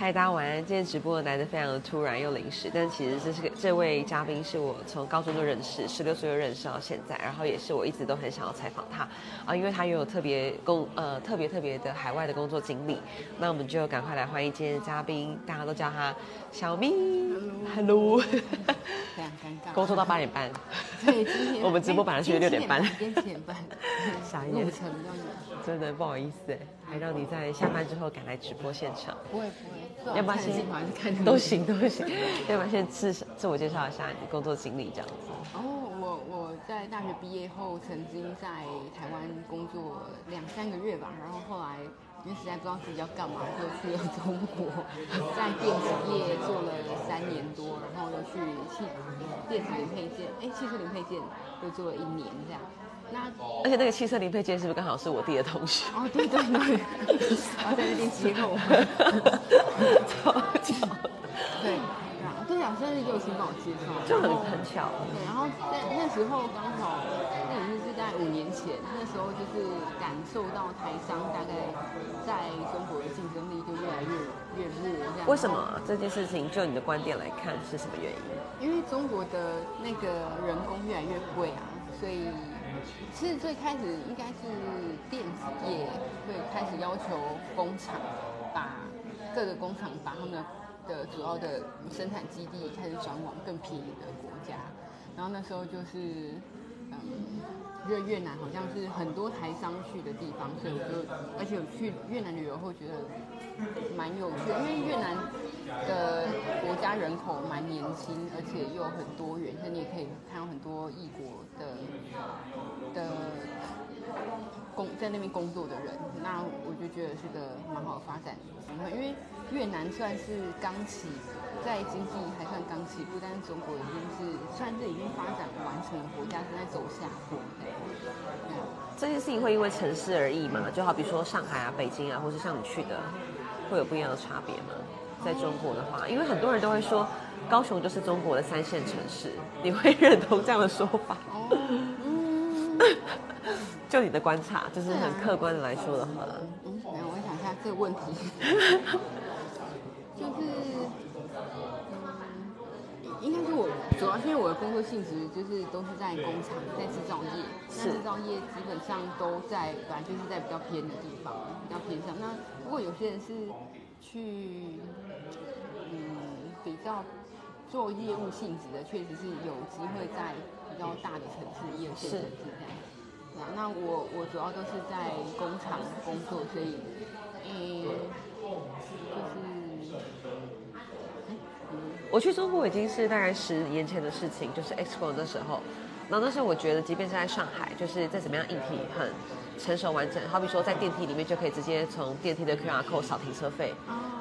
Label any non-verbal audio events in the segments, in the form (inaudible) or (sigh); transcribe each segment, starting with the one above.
嗨，大家晚安。今天直播来的非常的突然又临时，但其实这是个这位嘉宾是我从高中就认识，十六岁就认识到现在，然后也是我一直都很想要采访他啊，因为他拥有特别工呃特别特别的海外的工作经历。那我们就赶快来欢迎今天的嘉宾，大家都叫他小咪。Hello，非常尴尬。工作到八点半，(laughs) 对，今天 (laughs) 我们直播本来是六点半今天七点半，(laughs) 傻眼路程比较远。真的不好意思哎，还让你在下班之后赶来直播现场。不会不会，要不要先都行都行，要不然先自自我介绍一下你的工作经历这样子。哦，我我在大学毕业后曾经在台湾工作两三个月吧，然后后来因为实在不知道自己要干嘛，就去了中国，在电子业做了三年多，然后又去汽电子零配件，哎，汽车零配件又做了一年这样。那而且那个汽车零配件是不是刚好是我弟的同学？哦，对对对，然后在那边接我，(laughs) 超巧，对，对啊，现在是友情帮我介绍，就很很巧。对，然后在那时候刚好，在五年前，那时候就是感受到台商大概在中国的竞争力就越来越越弱这样。为什么这件事情就你的观点来看是什么原因？因为中国的那个人工越来越贵啊，所以其实最开始应该是电子业会开始要求工厂把各个工厂把他们的主要的生产基地开始转往更便宜的国家，然后那时候就是嗯，越越南好像是很多台商去的地方，所以我就而且我去越南旅游后觉得蛮有趣，因为越南的国家人口蛮年轻，而且又很多元，所以你也可以看到很多异国的的工在那边工作的人，那我就觉得是个蛮好的发展机会，因为越南算是刚起，在经济还算刚起步，但是中国已经是算是已经发展完成的国家，正在走下坡。嗯这件事情会因为城市而异嘛？就好比说上海啊、北京啊，或是像你去的，会有不一样的差别吗？在中国的话，因为很多人都会说高雄就是中国的三线城市，你会认同这样的说法？哦，嗯，(laughs) 就你的观察，就是很客观的来说的话，嗯，没有，我想一下这个问题，(laughs) 就是，嗯，应该是我主要是因为我的工作性质就是都是在工厂，在制造业，那制造业基本上都在本来就是在比较偏的地方，比较偏上。那不过有些人是去，嗯，比较做业务性质的，确实是有机会在比较大的城市、一二线城市这样。对啊，那我我主要都是在工厂工作，所以，嗯，就是，我去中国已经是大概十年前的事情，就是 Expo 那时候。然后那时候我觉得，即便是在上海，就是再怎么样硬体很成熟完整，好比说在电梯里面就可以直接从电梯的 QR code 扫停车费，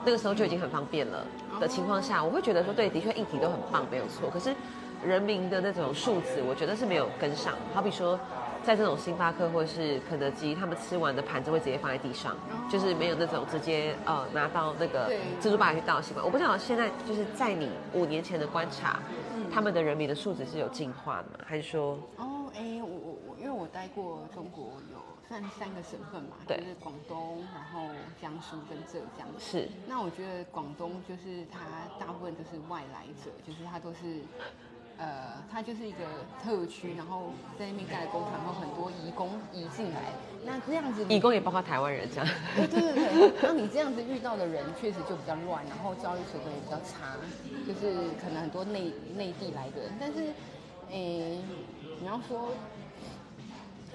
那个时候就已经很方便了的情况下，我会觉得说，对，的确硬体都很棒，没有错。可是人民的那种素质，我觉得是没有跟上。好比说，在这种星巴克或者是肯德基，他们吃完的盘子会直接放在地上，就是没有那种直接呃拿到那个对蜘蛛把去倒的习惯。我不知道现在就是在你五年前的观察，嗯他们的人民的素质是有进化的吗？还是说，哦，哎，我我我，因为我待过中国有算三个省份嘛，就对是广东，然后江苏跟浙江。是那我觉得广东就是它大部分都是外来者，就是它都是，呃，它就是一个特区，然后在那边盖了工厂，然后很多移工移进来，那这样子你义工也包括台湾人这样？对对对对，然后你这样子遇到的人确实就比较乱，然后教育水准也比较差，就是可能很多内内地来的人，但是，诶，你要说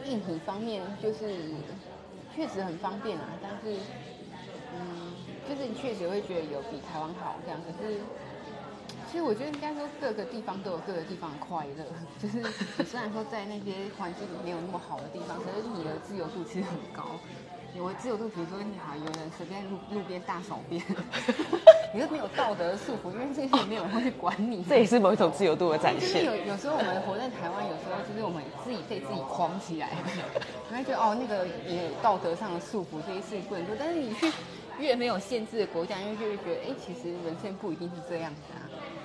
硬体方面，就是确实很方便啊，但是，嗯，就是你确实会觉得有比台湾好这样，可是。其实我觉得应该说各个地方都有各个地方的快乐，(laughs) 就是你虽然说在那些环境没有那么好的地方，可是你的自由度其实很高。有的自由度，比如说你好，有人随便路路边大小便，(laughs) 你是没有道德束缚，因为这些没有人会去管你。这也是某一种自由度的展现。有有时候我们活在台湾，有时候就是我们自己被自己框起来，你会觉得哦，那个也有道德上的束缚，这些事情不能做。但是你去越没有限制的国家，因为就会觉得，哎，其实人生不一定是这样子啊，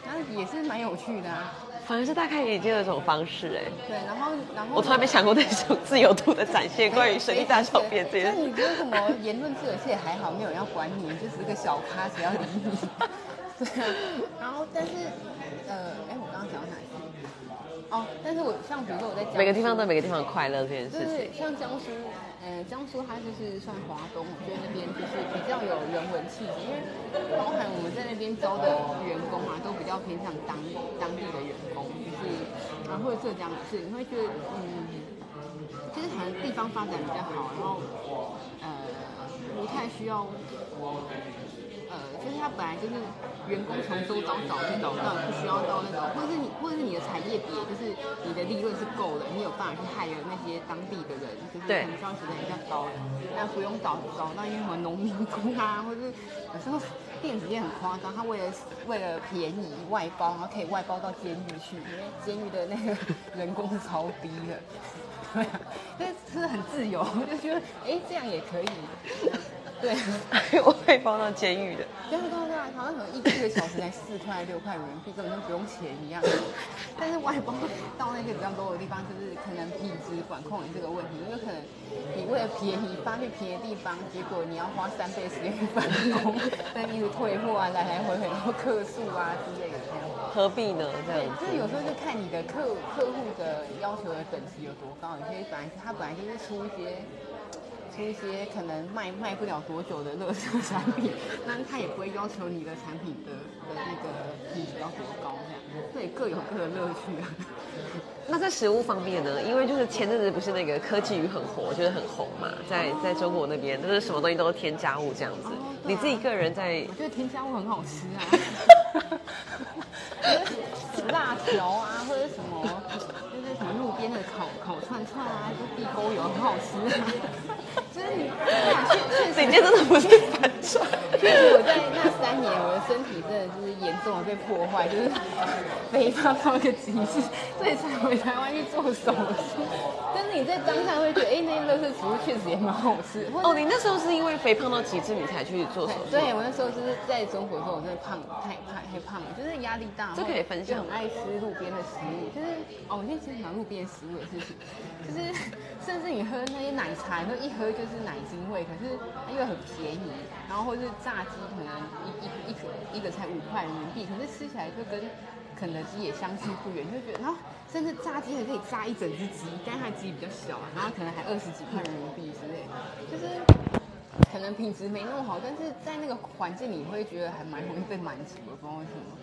那也是蛮有趣的啊。反而是大开眼界的一种方式哎。对，然后然后我从来没想过那种自由度的展现，关于生意大小便这件事。那你为什么言论自由？其实还好，没有人要管你，你就是个小咖，谁要理你？(laughs) 对啊，然后但是呃，哎，我刚刚讲到哪里？哦，但是我像比如说我在每个地方都有每个地方的快乐这件事就是情。像江苏，呃，江苏它就是算华东，我觉得那边就是比较有人文气质，因为包含我们在那边招的员工啊，都比较偏向当当地的员工，就是啊或者浙江也是，你会觉得嗯，其实好像地方发展比较好，然后呃不太需要。呃，就是他本来就是员工从周找找就找到，不需要到那种，或者是你，或者是你的产业别，就是你的利润是够的，你有办法去害了那些当地的人，就是可对能消费比较高的，那不用找找到因为什么农民工啊，或者是有时候电子业很夸张，他为了为了便宜外包，然后可以外包到监狱去，因为监狱的那个人工是超低的。(laughs) 对啊，但是很自由，我就觉得哎，这样也可以。对，(laughs) 我会放到监狱的。对啊对啊对啊，好像可能一一个小时才四块六块人民币，根本就不用钱一样。(laughs) 但是外包到那些比较 low 的地方，就是可能品质管控你这个问题，因为可能你为了便宜发去便宜的地方，结果你要花三倍时间去办公，(laughs) 但一直退货啊，来来回回然后客诉啊之类的这样。何必呢？这对，样子就是有时候就看你的客客户的要求的等级有多高，有些本来他本来就是出一些出一些可能卖卖不了多久的垃圾产品，(laughs) 那他也不会要求你的产品的的那个品质要多高这样，所以各有各的乐趣啊。(laughs) 那在食物方面呢？因为就是前阵子不是那个科技鱼很火，就是很红嘛，在在中国那边，就是什么东西都是添加物这样子。哦啊你自己个人在我觉得添加物很好吃啊，(laughs) 辣条啊，或者什么，就是什么路边的烤烤串串啊，就地沟油很好吃啊。就是你，你今天真的不是反串。其实我在那三年，我的身体真的就是严重的被破坏，就是肥胖到一个极致，所以才回台湾去做手术。但是你在当下会觉得，哎、那些乐色食物确实也蛮好吃。哦，你那时候是因为肥胖到极致，你才去做手术？对，我那时候就是在中国的时候，我真的胖太太太胖了，就是压力大，这可以分享就很爱吃路边的食物，就是哦，我现在其实讲路边食物的事情，就是甚至你喝那些奶茶，你说一喝就是是奶精味，可是因为很便宜，然后或是炸鸡可能一一一个一个才五块人民币，可是吃起来就跟肯德基也相去不远，就觉得然后甚至炸鸡还可以炸一整只鸡，但是它鸡比较小啊，然后可能还二十几块人民币之类，就是。可能品质没那么好，但是在那个环境里会觉得还蛮容易被满足的，不知道为什么。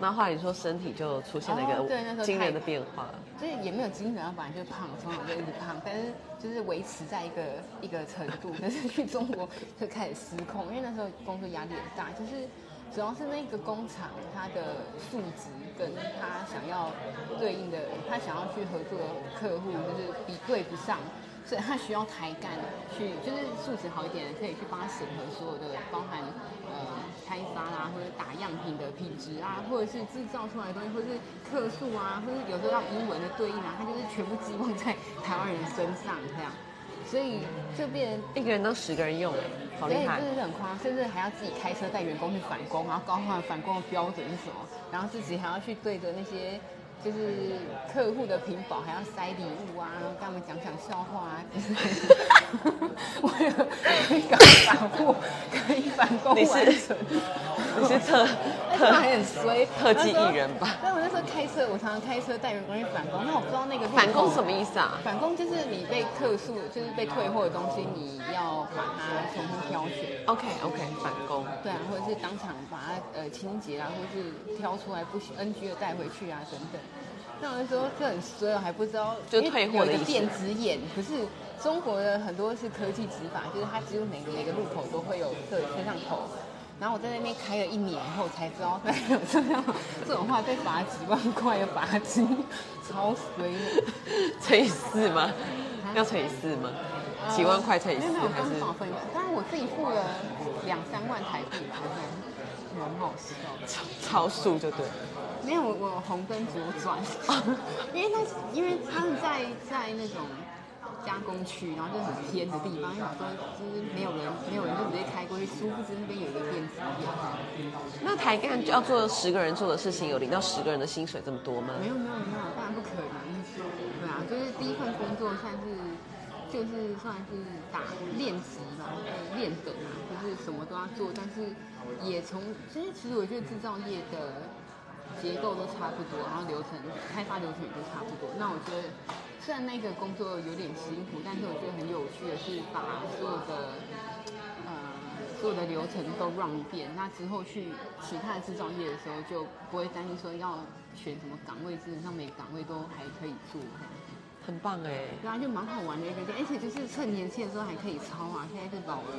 对啊，然后后来你说身体就出现了一哦对那时候个惊人的变化，就是也没有精神，本来就胖，从小就一直胖，但是就是维持在一个一个程度。(laughs) 但是去中国就开始失控，因为那时候工作压力很大，就是主要是那个工厂它的素质跟他想要对应的，他想要去合作的客户就是比对不上。所以他需要抬干去，就是素质好一点的，可以去帮他审核所有的，包含呃开发啦，或者打样品的品质啊，或者是制造出来的东西，或者是克数啊，或者有时候要英文的对应啊，他就是全部寄望在台湾人身上这样，所以就变一个人当十个人用，哎，好厉害对，真！的是很夸张，甚至还要自己开车带员工去返工，然后告诉他返工的标准是什么，然后自己还要去对着那些就是客户的屏保，还要塞礼物啊，然后跟他们讲讲笑话啊，之类的为了可以赶快把货可以返工你是完成。你是 (laughs) 特特还很衰，特技艺人吧？但我那时候开车，我常常开车带员工去返工，那我不知道那个反攻什么意思啊？返工就是你被客诉，就是被退货的东西，你要把它重新挑选。OK OK，反攻。对啊，或者是当场把它呃清洁啊，或者是挑出来不行 NG 的带回去啊等等。那我那时候就很衰，我还不知道，就退货的一个电子眼，可是中国的很多是科技执法，就是它几乎每个每个路口都会有摄摄像头。然后我在那边开了一年后才知道，原来有这样这种话被罚几万块的罚金，超衰的。乘以四吗？要乘以四吗？几万块乘以四没有没有，还是刚好分一半，当然我自己付了两三万台币吧，对，很好笑。超速就对了。没有，我我红灯左转，(laughs) 因为那是因为他是在在那种加工区，然后就很偏的地方，因为想说就是没有人，没有人就直接开过去，殊不知那边有一个电子业。那台干要做十个人做的事情，有领到十个人的薪水这么多吗？没有没有没有，当然不可能。对啊，就是第一份工作算是就是算是打练习吧，练等啊，就是什么都要做，但是也从其实其实我觉得制造业的结构都差不多，然后流程开发流程也都差不多。那我觉得虽然那个工作有点辛苦，但是我觉得很有趣的是把所有的呃所有的流程都 run 一遍，那之后去其他的制造业的时候就不会担心说要选什么岗位，基本上每个岗位都还可以做。很棒哎，对啊，就蛮好玩的一个点，而且就是趁年轻的时候还可以抄啊，现在是老了。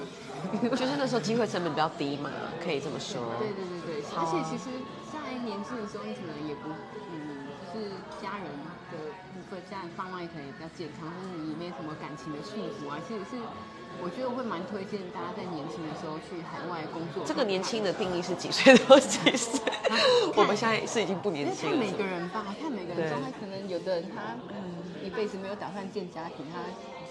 就是那时候机会成本比较低嘛，可以这么说。对对对对，而且其实在年轻的时候，你可能也不，嗯，就是家人的部分，家人爸妈也可能也比较健康，但是也没什么感情的束缚啊。其实是我觉得我会蛮推荐大家在年轻的时候去海外工作。这个年轻的定义是几岁到几岁？我们现在是已经不年轻了。看每个人吧，看每个人状态，可能有的人他辈子没有打算建家庭，他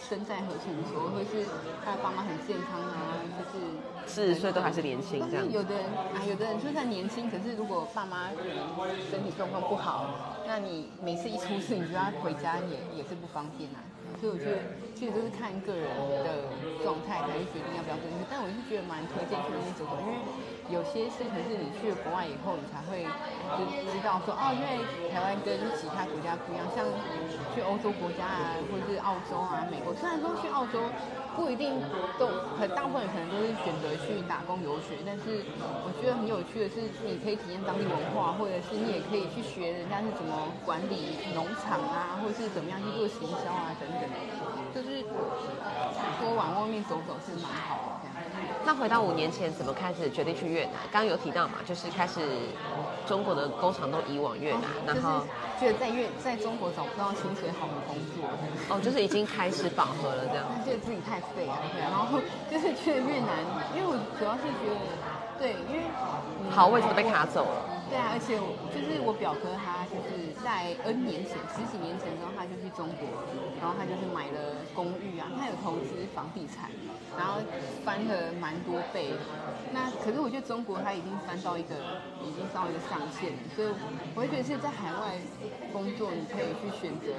身在何处无所谓，或是他爸妈很健康啊，就是四十岁都还是年轻这样。有的人啊，有的人就算年轻，可是如果爸妈身体状况不好，那你每次一出事，你就要回家也也是不方便啊。所以我觉得其实都是看个人的状态来决定要不要跟去，但我是觉得蛮推荐去那边走走，因为。有些事情是你去了国外以后，你才会就知道说，哦，因为台湾跟其他国家不一样，像去欧洲国家啊，或者是澳洲啊、美国，虽然说去澳洲不一定都很大部分可能都是选择去打工游学，但是我觉得很有趣的是，你可以体验当地文化，或者是你也可以去学人家是怎么管理农场啊，或者是怎么样去做行销啊等等，就是多往外面走走是蛮好的。那回到五年前，怎么开始决定去越南？刚刚有提到嘛，就是开始中国的工厂都移往越南，然后觉得在越在中国找不到薪水好的工作，哦，就是已经开始饱和了这样。(laughs) 觉得自己太废了，对，然后就是去了越南，因为我主要是觉得，对，因为好位置都被卡走了。对啊，而且我就是我表哥他就是在 N 年前十几年前的时候，他就去中国，然后他就是买了公寓啊，他有投资房地产，然后翻了蛮多倍。那可是我觉得中国他已经翻到一个已经到一个上限，所以我会觉得是在海外工作，你可以去选择。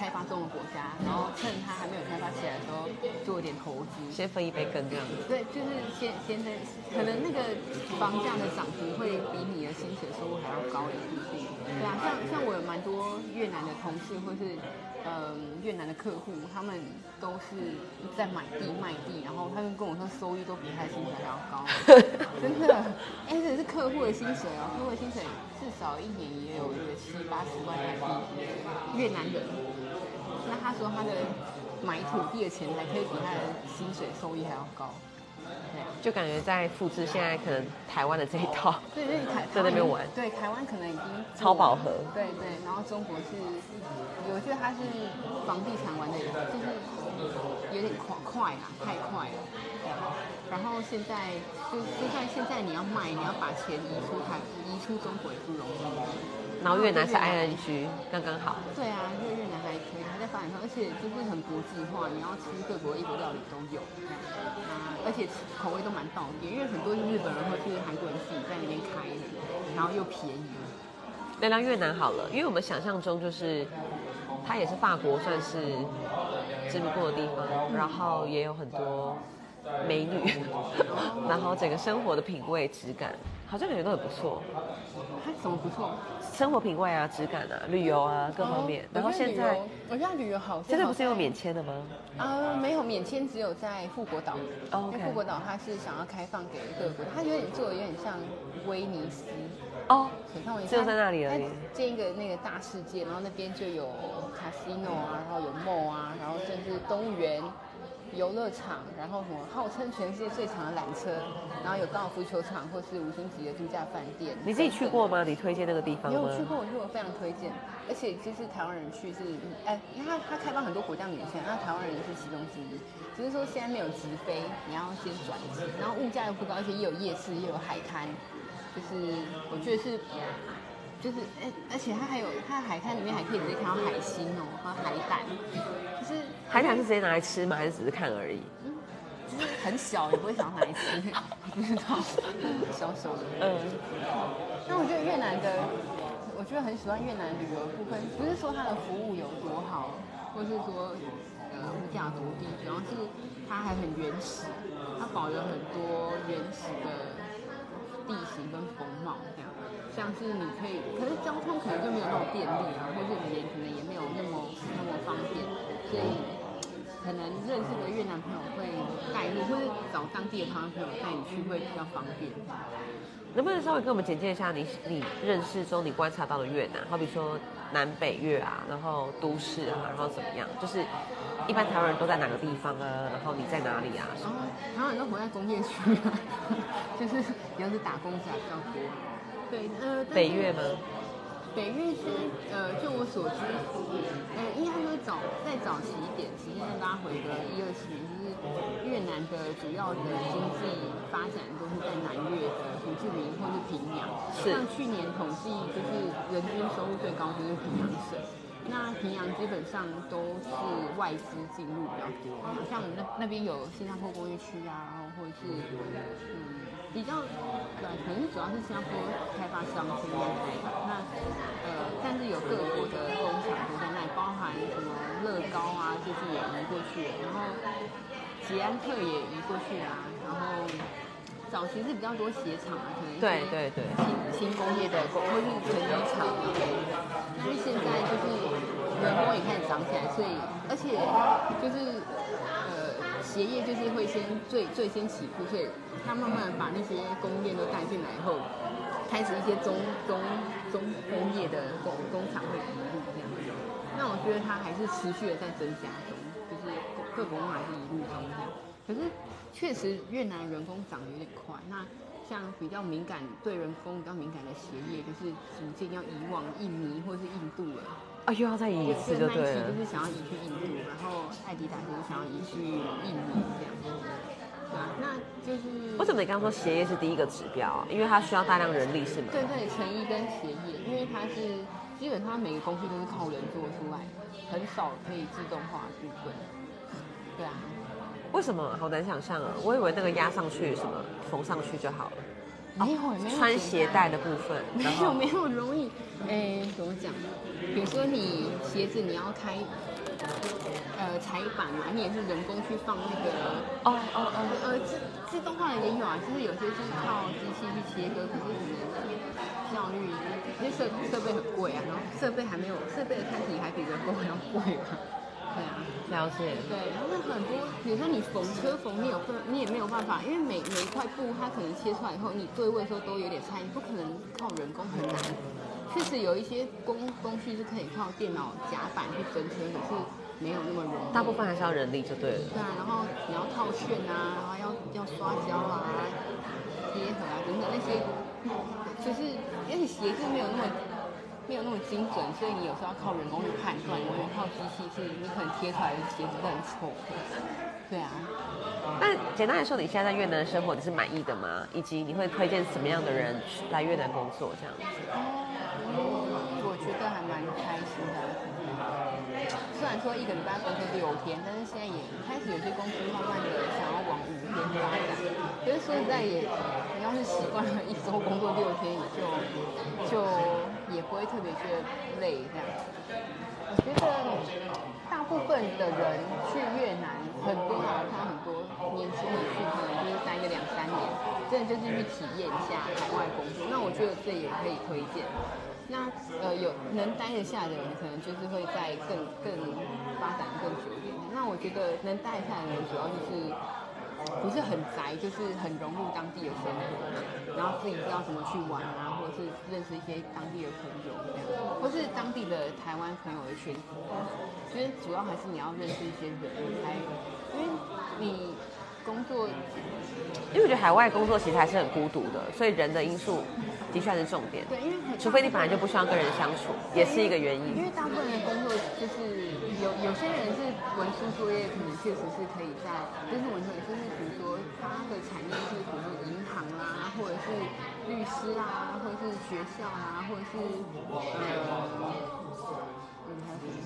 开发中的国家，然后趁它还没有开发起来的时候做一点投资，先分一杯羹这样子。对，就是先先在，可能那个房价的涨幅会比你的薪水收入还要高一点。对啊，像像我有蛮多越南的同事，或是嗯越南的客户，他们都是在买地卖地，然后他们跟我说收益都比他的薪水还要高，(laughs) 真的。哎，这是客户的薪水哦，客户的薪水至少一年也有一个七八十万台币，越南人。说他的买土地的钱还可以比他的薪水收益还要高，对，就感觉在复制现在可能台湾的这一套，对对，台在那边玩，对，台湾可能已经超饱和，对对，然后中国是，我觉得他是房地产玩的，就是有点快快啊，太快了，然后现在就就算现在你要卖，你要把钱移出台移出中国也不容易。然后越南是 ING，刚刚好。对啊，因为越南还可以，还在发展中，而且就是很国际化，你要吃各国异国料理都有，啊，而且口味都蛮到底，因为很多日本人或是韩国人自己在那边开的，然后又便宜。聊聊越南好了，因为我们想象中就是它也是法国算是吃不过的地方，然后也有很多美女，(laughs) 然后整个生活的品味质感。好像感觉都很不错，它怎么不错？生活品味啊，质感啊，旅游啊，各方面。然后现在，我觉得旅游好。现在不是有免签的吗？啊，没有免签，只有在富国岛。哦。富国岛它是想要开放给各国，它有点做的有点像威尼斯。哦。只有在那里而已。建一个那个大世界，然后那边就有 casino 啊，然后有 mall 啊，然后甚至动物园。游乐场，然后什么号称全世界最长的缆车，然后有高尔夫球场或是五星级的度假饭店。你自己去过吗？你推荐那个地方吗？有去过，我去过，非常推荐。而且其实台湾人去是，哎，因为它它开放很多国家免签，那台湾人是其中之一。只是说现在没有直飞，你要先转机，然后物价又不高，而且又有夜市，又有海滩，就是我觉得是就是，而而且它还有，它海滩里面还可以直接看到海星哦，和海胆，就是海胆是直接拿来吃吗？还是只是看而已？就是很小，也不会想要拿来吃，不知道，小小的。嗯，那我觉得越南的，我觉得很喜欢越南旅游部分，不是说它的服务有多好，或是说呃物价多低，主要是它还很原始，它保留很多原始的地形跟风貌，这样，像是你可以，可是交通可能就没有那么便利啊，或是语言可能也没有那么那么方便，所以可能认识的越南朋友会带路，或是找当地的台湾朋友带你去会比较方便。能不能稍微跟我们简介一下你你认识中你观察到的越南？好比说南北越啊，然后都市啊，然后怎么样？就是一般台湾人都在哪个地方啊？然后你在哪里啊？然后台湾人都活在工业区啊，(laughs) 就是也是打工仔比较多。对，呃，北越吗？北越是呃，就我所知，呃，应该说早再早期一点，其实拉回个一二十年，就是越南的主要的经济发展都是在南越的胡志明或是平阳。是像去年统计，就是人均收入最高就是平阳省。那平阳基本上都是外资进入比较多，像我们那那边有新加坡工业区啊，然后或者是嗯比较对，可能是主要是新加坡开发商去那边开吧。那呃，但是有各国的工厂都在那里，包含什么乐高啊，就是也移过去，然后捷安特也移过去啊，然后早期是比较多鞋厂啊，可能对对对新新工业的工或是成衣厂啊，但是现在就是人工也开始涨起来，所以而且就是呃鞋业就是会先最最先起步，所以他慢慢把那些工业都带进来以后，开始一些中中中工业的工工厂会移入这样子。那我觉得它还是持续的在增加中，就是各国还是一路中这样。可是确实越南人工长得有点快，那像比较敏感对人工比较敏感的鞋业，就是逐渐要移往印尼或是印度了。啊，又要再移一次就对了就。是想要移去印度，然后艾迪达就是想要移去印尼这样。对啊，那就是为什么你刚刚说鞋业是第一个指标啊？因为它需要大量人力是吗？对对，成衣跟鞋业，因为它是基本上每个工序都是靠人做出来，很少可以自动化的部分。对啊，为什么好难想象啊？我以为那个压上去什么缝上去就好了。没有没有穿鞋带的部分，没有没有容易，哎，怎么讲？比如说你鞋子你要开，呃，裁板嘛，你也是人工去放那个，哦哦哦，呃，自自动化的也有啊，就是有些是靠机器去切割，可是可能效率，因为设设备很贵啊，然后设备还没有设备的看起来还比人工还要贵嘛，对啊。了解。对，然后那很多，比如说你缝车缝，你有分，你也没有办法，因为每每一块布它可能切出来以后，你对位的时候都有点差你，不可能靠人工很难。确实有一些工工序是可以靠电脑夹板去分车，可是没有那么容易。大部分还是要人力就对了。对啊，然后你要套炫啊，然后要要刷胶啊、贴合啊等等那些，就是而且鞋子没有那么没有那么精准，所以你有时候要靠人工去判断，完全靠机器是你可能贴出来的鞋子都很丑。对啊，那简单来说，你现在在越南的生活你是满意的吗？以及你会推荐什么样的人去来越南工作这样子？我觉得还蛮开心的。虽然说一个礼拜工作六天，但是现在也开始有些公司慢慢的想要往五天发展。可是说实在也，你要是习惯了一周工作六天，也就就也不会特别觉得累这样。我觉得大部分的人去越南，很多啊，他很多年轻人去，可能就是待个两三年，真的就是去体验一下海外工作。那我觉得这也可以推荐。那呃有能待得下的人，可能就是会在更更发展更久一点。那我觉得能待得下的人，主要就是不是很宅，就是很融入当地的生活，然后自己知道怎么去玩啊，或者是认识一些当地的朋友这样，或是当地的台湾朋友的圈子。因为主要还是你要认识一些人才，因为你工作因为我觉得海外工作其实还是很孤独的，所以人的因素的确还是重点。对，因为除非你本来就不需要跟人相处，也是一个原因。因为大部分人的工作就是有有些人是文书作业，可能确实是可以在，就是文书，就是比如说他的产业是比如说银行啦，或者是律律师啊，或者是学校啊，或者是呃，嗯，还有什么？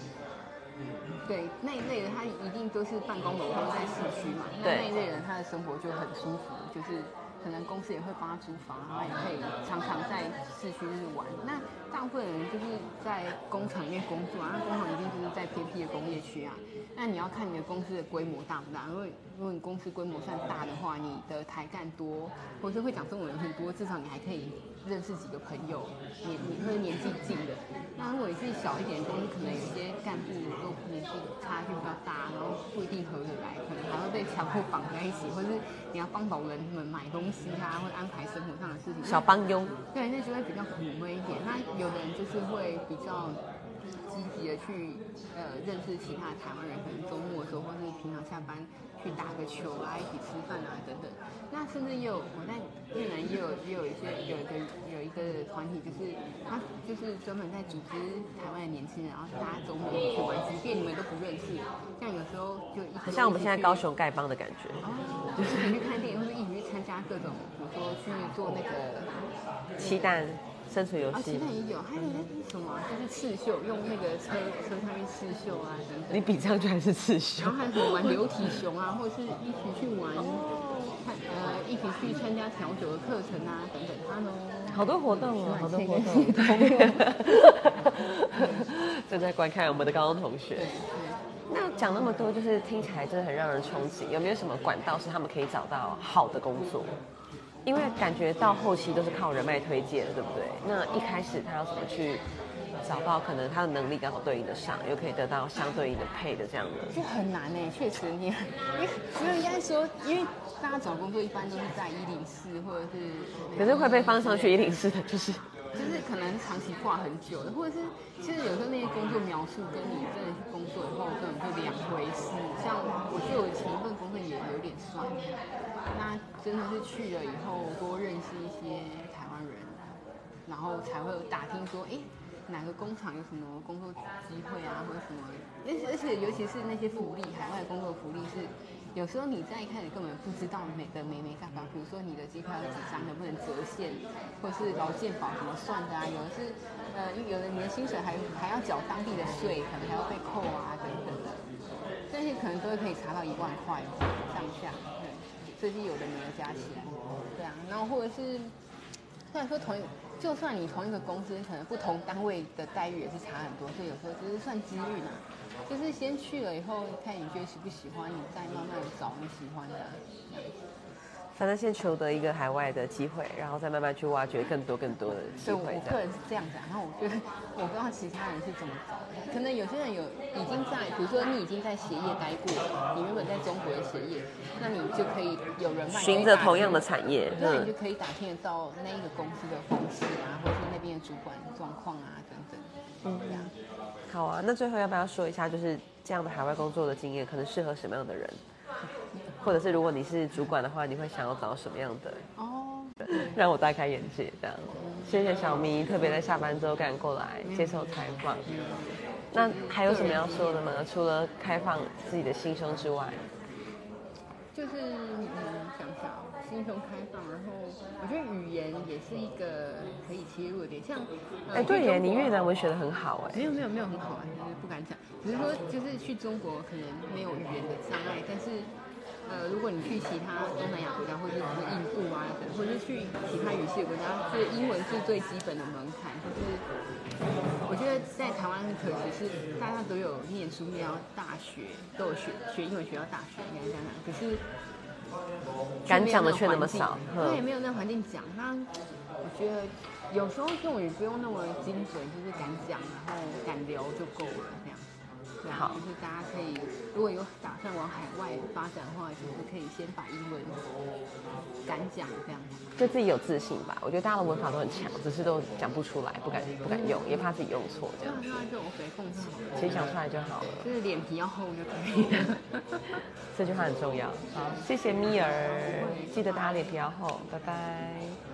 对那一类的，他一定都是办公楼都在市区嘛。那对那一类人，他的生活就很舒服，就是可能公司也会帮他租房，然后也可以常常在市区就是玩。那大部分人就是在工厂里面工作啊，那工厂一定就是在偏僻的工业区啊。那你要看你的公司的规模大不大，因为如果你公司规模算大的话，你的台干多，或者是会讲中文人很多，至少你还可以认识几个朋友，年你会年纪近的。那如果你是小一点的公司，可能有些干部都年纪差距比较大，然后不一定合得来，可能还会被强迫绑在一起，或者是你要帮老人们买东西啊，或者安排生活上的事情。小帮佣，对，那就会比较苦闷一点。那有的人就是会比较积极的去呃认识其他的台湾人，可能周末的时候或是平常下班去打个球啊，一起吃饭啊等等。那甚至也有我在越南也有也有一些有一个有一个团体，就是他就是专门在组织台湾的年轻人，然后大家周末一起去玩，即便你们都不认识，像有时候就一起很像我们现在高雄丐帮的感觉。哦，就是一起去看电影，或者一起去参加各种，比如说去做那个鸡蛋生存游啊，戏其他，也有，还有什么啊，就是刺绣，用那个车车上面刺绣啊等等。你比这样居然是刺绣然后，还有什么玩流体熊啊，或者是一起去玩，看呃一起去参加调酒的课程啊等等。他呢，好多活动哦，好多活这个动。正在观看我们的高中同学。对那讲那么多，就是听起来真的很让人憧憬。有没有什么管道是他们可以找到好的工作？因为感觉到后期都是靠人脉推荐，对不对？那一开始他要怎么去找到可能他的能力刚好对应得上，又可以得到相对应的配的这样的？就很难呢，确实你，因为应该说，因为大家找工作一般都是在一零四或者是可是会被放上去一零四的，就是就是可能长期挂很久的，或者是其实有时候那些工作描述跟你真的去工作以后根本就两回事。像我觉得我前一份工作也有点算，那真的是去了以后多认识一些台湾人，然后才会有打听说，哎，哪个工厂有什么工作机会啊，或者什么，而且而且尤其是那些福利，海外工作福利是。有时候你在一开始根本不知道每个每每干嘛，比如说你的机票有几张，能不能折现，或是劳健保怎么算的啊？有的是，呃，有的你的薪水还还要缴当地的税，可能还要被扣啊等等的，这些可能都会可以查到一万块上下，最近有的没有加起来，对啊，然后或者是，虽然说同一，就算你同一个公司，可能不同单位的待遇也是差很多，所以有时候就是算机遇呢。就是先去了以后，看你觉得喜不喜欢，你再慢慢找你喜欢的样子。反正先求得一个海外的机会，然后再慢慢去挖掘更多更多的机对，我个人是这样子啊。然后我觉得，我不知道其他人是怎么找的。可能有些人有已经在，比如说你已经在鞋业待过，你原本在中国的鞋业，那你就可以有人脉，循着同样的产业，那你就嗯，可以打听得到那一个公司的风气啊，或者是那边的主管状况啊等等。嗯，这样。好啊。那最后要不要说一下，就是这样的海外工作的经验，可能适合什么样的人？或者是如果你是主管的话，你会想要找什么样的？哦，让我大开眼界，这样。谢谢小咪，特别在下班之后赶过来接受采访。那还有什么要说的吗？除了开放自己的心胸之外，就是嗯，想想心胸开放，然后我觉得语言也是一个可以切入的点，像呃哎，对耶，你越南文学的很好哎。没有没有没有很好啊，就是不敢讲，只是说就是去中国可能没有语言的障碍，但是呃，如果你去其他东南亚国家，或者是印度啊等，或者是去其他语系的国家，就是英文是最基本的门槛，就是我觉得在台湾很可惜是大家都有念书念到大学，都有学学英文学到大学，应该这样讲，可是敢讲的却那么少哼对，没有那环境讲。那我觉得有时候用语不用那么精准，就是敢讲，然后敢聊就够了，好就是大家可以如果有打算往海外发展的话，就是可以先把英文敢讲这样。对自己有自信吧。我觉得大家的文法都很强，只是都讲不出来，不敢不敢用，也怕自己用错这样。对啊，对啊，这种肥凤就好，其实讲出来就好了，就是脸皮要厚就可以了。(laughs) 这句话很重要。好，谢谢咪儿，记得大家脸皮要厚，拜拜。